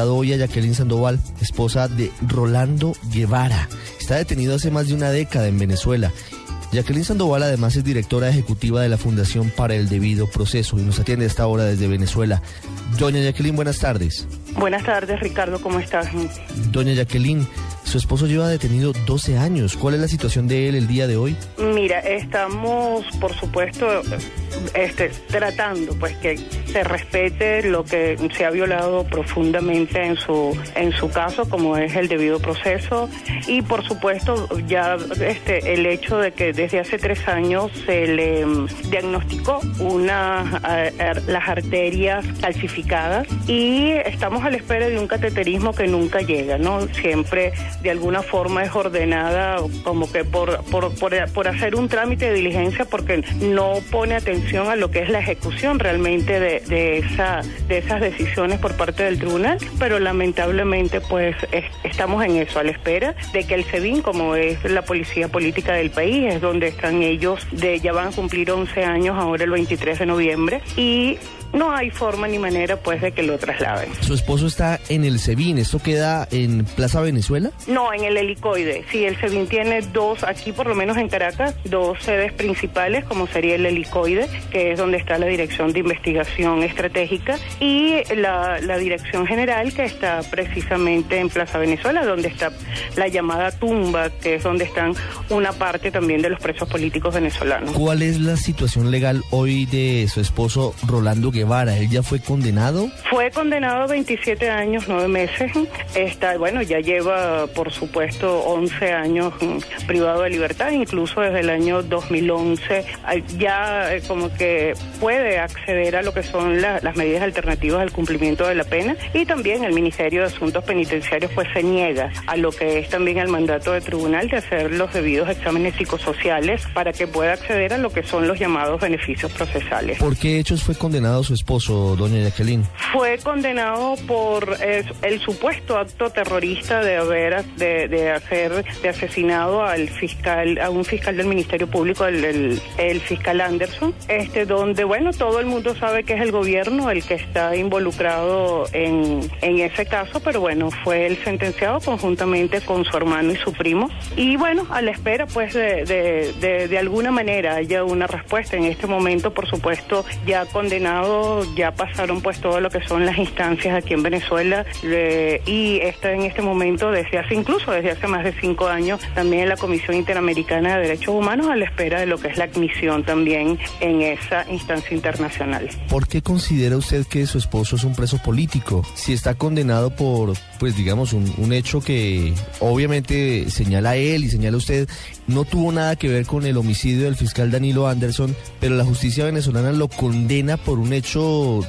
hoy a Jacqueline Sandoval, esposa de Rolando Guevara. Está detenido hace más de una década en Venezuela. Jacqueline Sandoval además es directora ejecutiva de la Fundación para el Debido Proceso y nos atiende a esta hora desde Venezuela. Doña Jacqueline, buenas tardes. Buenas tardes, Ricardo, ¿cómo estás? Doña Jacqueline, su esposo lleva detenido 12 años. ¿Cuál es la situación de él el día de hoy? Mira, estamos, por supuesto, este, tratando pues que se respete lo que se ha violado profundamente en su en su caso, como es el debido proceso y por supuesto ya este el hecho de que desde hace tres años se le diagnosticó una las arterias calcificadas y estamos a la espera de un cateterismo que nunca llega, ¿no? Siempre de alguna forma es ordenada como que por, por, por, hacer un trámite de diligencia porque no pone atención a lo que es la ejecución realmente de, de, esa, de esas decisiones por parte del tribunal, pero lamentablemente pues estamos en eso, a la espera de que el SEBIN, como es la policía política del país, es donde están ellos, de ya van a cumplir 11 años ahora el 23 de noviembre, y no hay forma ni manera pues de que lo trasladen. ¿Su esposo está en el SEBIN? ¿Esto queda en Plaza Venezuela? No, en el helicoide. Sí, el SEBIN tiene dos, aquí por lo menos en Caracas, dos sedes principales, como sería el helicoide, que es donde está la Dirección de Investigación Estratégica, y la, la Dirección General, que está precisamente en Plaza Venezuela, donde está la llamada tumba, que es donde están una parte también de los presos políticos venezolanos. ¿Cuál es la situación legal hoy de su esposo Rolando Guerrero? Guevara, ¿él ya fue condenado? Fue condenado a 27 años, 9 meses. Está, bueno, ya lleva, por supuesto, 11 años mm, privado de libertad, incluso desde el año 2011 ya eh, como que puede acceder a lo que son las medidas alternativas al cumplimiento de la pena y también el Ministerio de Asuntos Penitenciarios pues se niega a lo que es también el mandato del tribunal de hacer los debidos exámenes psicosociales para que pueda acceder a lo que son los llamados beneficios procesales. ¿Por qué hechos fue condenado esposo, doña Jacqueline? Fue condenado por el supuesto acto terrorista de haber de, hacer de asesinado al fiscal, a un fiscal del Ministerio Público, el, fiscal Anderson, este donde bueno todo el mundo sabe que es el gobierno el que está involucrado en, en ese caso, pero bueno fue el sentenciado conjuntamente con su hermano y su primo. Y bueno a la espera pues de, de, de alguna manera haya una respuesta. En este momento por supuesto ya condenado ya pasaron pues todo lo que son las instancias aquí en Venezuela y está en este momento desde hace incluso desde hace más de cinco años también en la Comisión Interamericana de Derechos Humanos a la espera de lo que es la admisión también en esa instancia internacional. ¿Por qué considera usted que su esposo es un preso político? Si está condenado por, pues digamos, un, un hecho que obviamente señala él y señala usted, no tuvo nada que ver con el homicidio del fiscal Danilo Anderson, pero la justicia venezolana lo condena por un hecho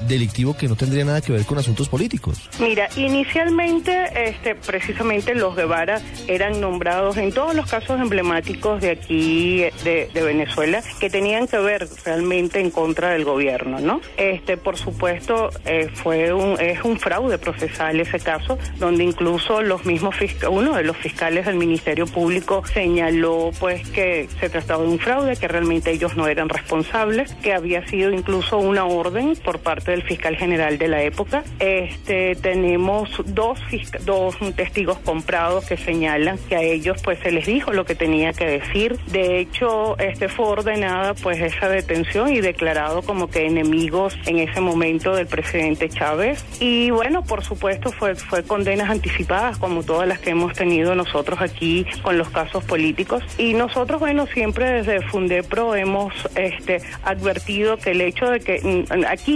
delictivo que no tendría nada que ver con asuntos políticos. Mira, inicialmente, este, precisamente los Guevara eran nombrados en todos los casos emblemáticos de aquí, de, Venezuela, que tenían que ver realmente en contra del gobierno, ¿no? Este, por supuesto, eh, fue un, es un fraude procesal ese caso, donde incluso los mismos uno de los fiscales del Ministerio Público señaló, pues, que se trataba de un fraude, que realmente ellos no eran responsables, que había sido incluso una orden por parte del fiscal general de la época. Este, tenemos dos, dos testigos comprados que señalan que a ellos pues se les dijo lo que tenía que decir. De hecho, este fue ordenada pues esa detención y declarado como que enemigos en ese momento del presidente Chávez. Y bueno, por supuesto fue, fue condenas anticipadas como todas las que hemos tenido nosotros aquí con los casos políticos. Y nosotros, bueno, siempre desde Fundepro hemos este, advertido que el hecho de que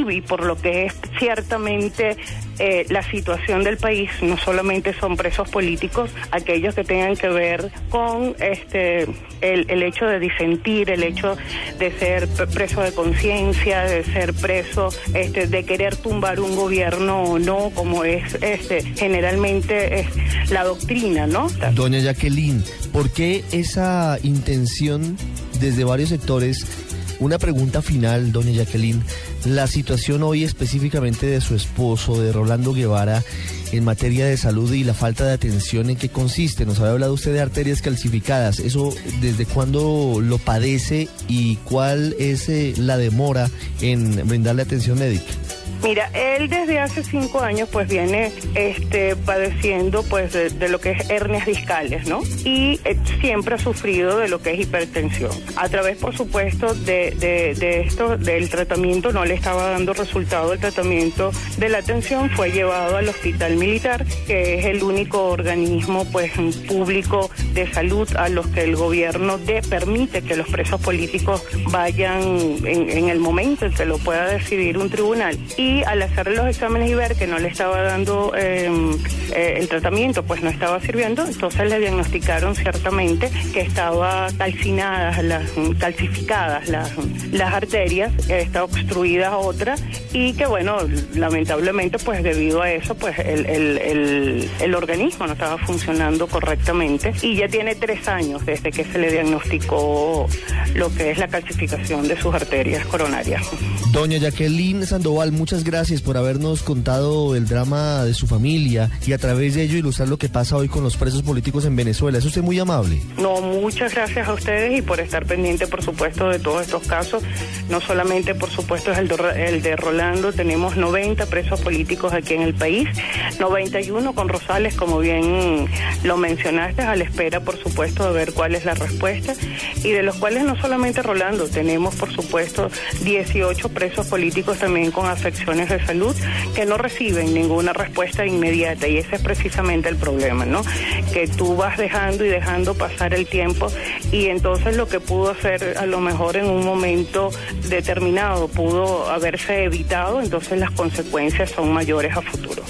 y por lo que es ciertamente eh, la situación del país, no solamente son presos políticos, aquellos que tengan que ver con este el, el hecho de disentir, el hecho de ser preso de conciencia, de ser preso, este, de querer tumbar un gobierno o no, como es este generalmente la doctrina, ¿no? Doña Jacqueline, ¿por qué esa intención desde varios sectores una pregunta final, doña Jacqueline. La situación hoy específicamente de su esposo, de Rolando Guevara, en materia de salud y la falta de atención, ¿en qué consiste? Nos había hablado usted de arterias calcificadas. ¿Eso desde cuándo lo padece y cuál es eh, la demora en brindarle atención médica? Mira, él desde hace cinco años pues viene este, padeciendo pues de, lo que es hernias discales, ¿no? Y eh, siempre ha sufrido de lo que es hipertensión. A través, por supuesto, de, de, esto, del tratamiento, no le estaba dando resultado el tratamiento de la tensión, fue llevado al hospital militar, que es el único organismo pues público de salud a los que el gobierno de, permite que los presos políticos vayan en, el momento en que lo pueda decidir un tribunal. Al hacer los exámenes y ver que no le estaba dando em, eh, el tratamiento, pues no estaba sirviendo, entonces le diagnosticaron ciertamente que estaba calcinadas, las, calcificadas las, las arterias, está obstruida otra y que bueno, lamentablemente pues debido a eso pues el, el, el, organismo no estaba funcionando correctamente y ya tiene tres años desde que se le diagnosticó lo que es la calcificación de sus arterias coronarias. Doña Jacqueline Sandoval, muchas gracias por habernos contado el drama de su familia y a través de ello ilustrar lo que pasa hoy con los presos políticos en Venezuela. Es usted muy amable. No, muchas gracias a ustedes y por estar pendiente, por supuesto, de todos estos casos. No solamente, por supuesto, es el de, el de Rolando, tenemos 90 presos políticos aquí en el país, 91 con Rosales, como bien lo mencionaste, a la espera, por supuesto, de ver cuál es la respuesta y de los cuales no solamente Rolando, tenemos, por supuesto, 18 presos políticos también con de salud que no reciben ninguna respuesta inmediata y ese es precisamente el problema, ¿no? Que tú vas dejando y dejando pasar el tiempo y entonces lo que pudo hacer a lo mejor en un momento determinado pudo haberse evitado, entonces las consecuencias son mayores a futuro.